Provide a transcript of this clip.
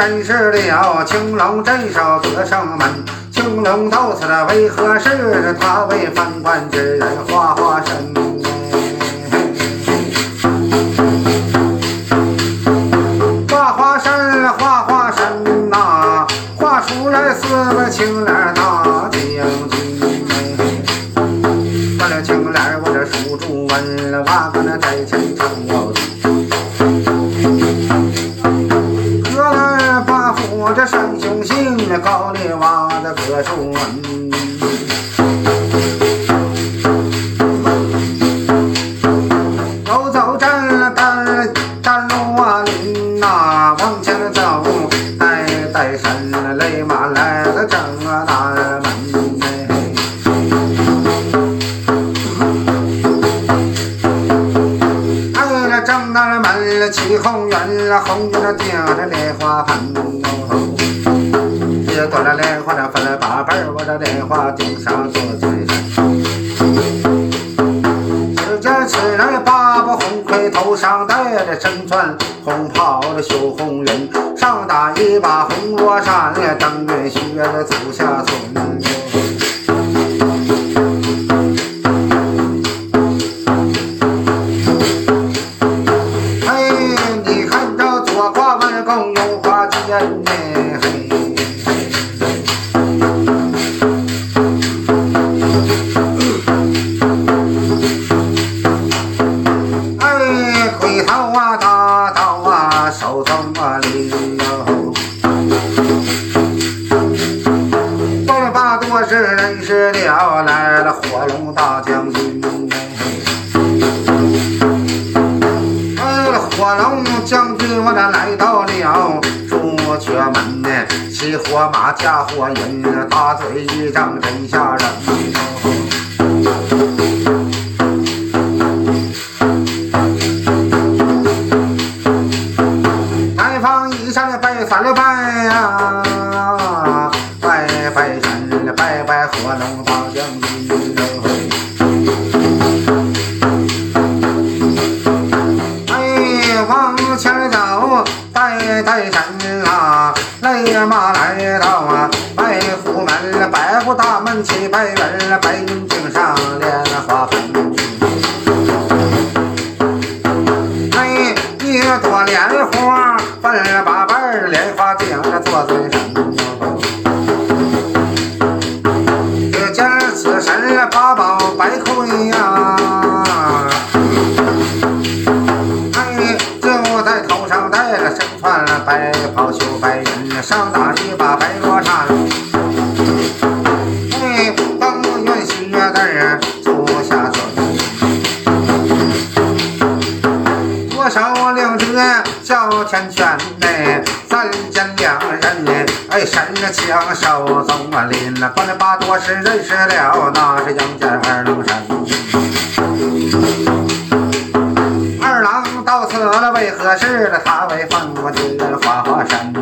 真是了，青龙镇守和尚门，青龙到此了为何事？他为犯官之人画化身，画化身，画化身呐，画出来四个青脸大将军。画了青脸，我这数主纹了，哇，那真奇景哟。走走站站站路啊林呐，往前走，带带山雷马来了正南门。哎，那正南门起红园，红园那顶着莲花盆。多了莲花，这分了八瓣我这莲花顶上坐尊神。只见此人八把红盔，头上戴着身穿红袍的绣红纫，上打一把红罗衫，登云雪的足下火龙大将军呢？哎，火龙将军，我咋来到了朱雀门呢？骑火马，驾火云，大嘴一张真吓人。拜拜火龙大将军。哎，往前走，拜拜山啊。来嘛来到啊，白虎门，白虎大门七百人，白云顶上莲花盆。八宝白盔呀，哎，就在头上戴了身穿白袍绣白云。上打一把白罗衫，哎，登云雪的足下尊，左手领着小天拳内，三见两人呢，哎，伸个枪手走啊林，了，关了八多是认识了，那是杨家二郎神。二郎到此了，为何事了？他为凤舞之花花山。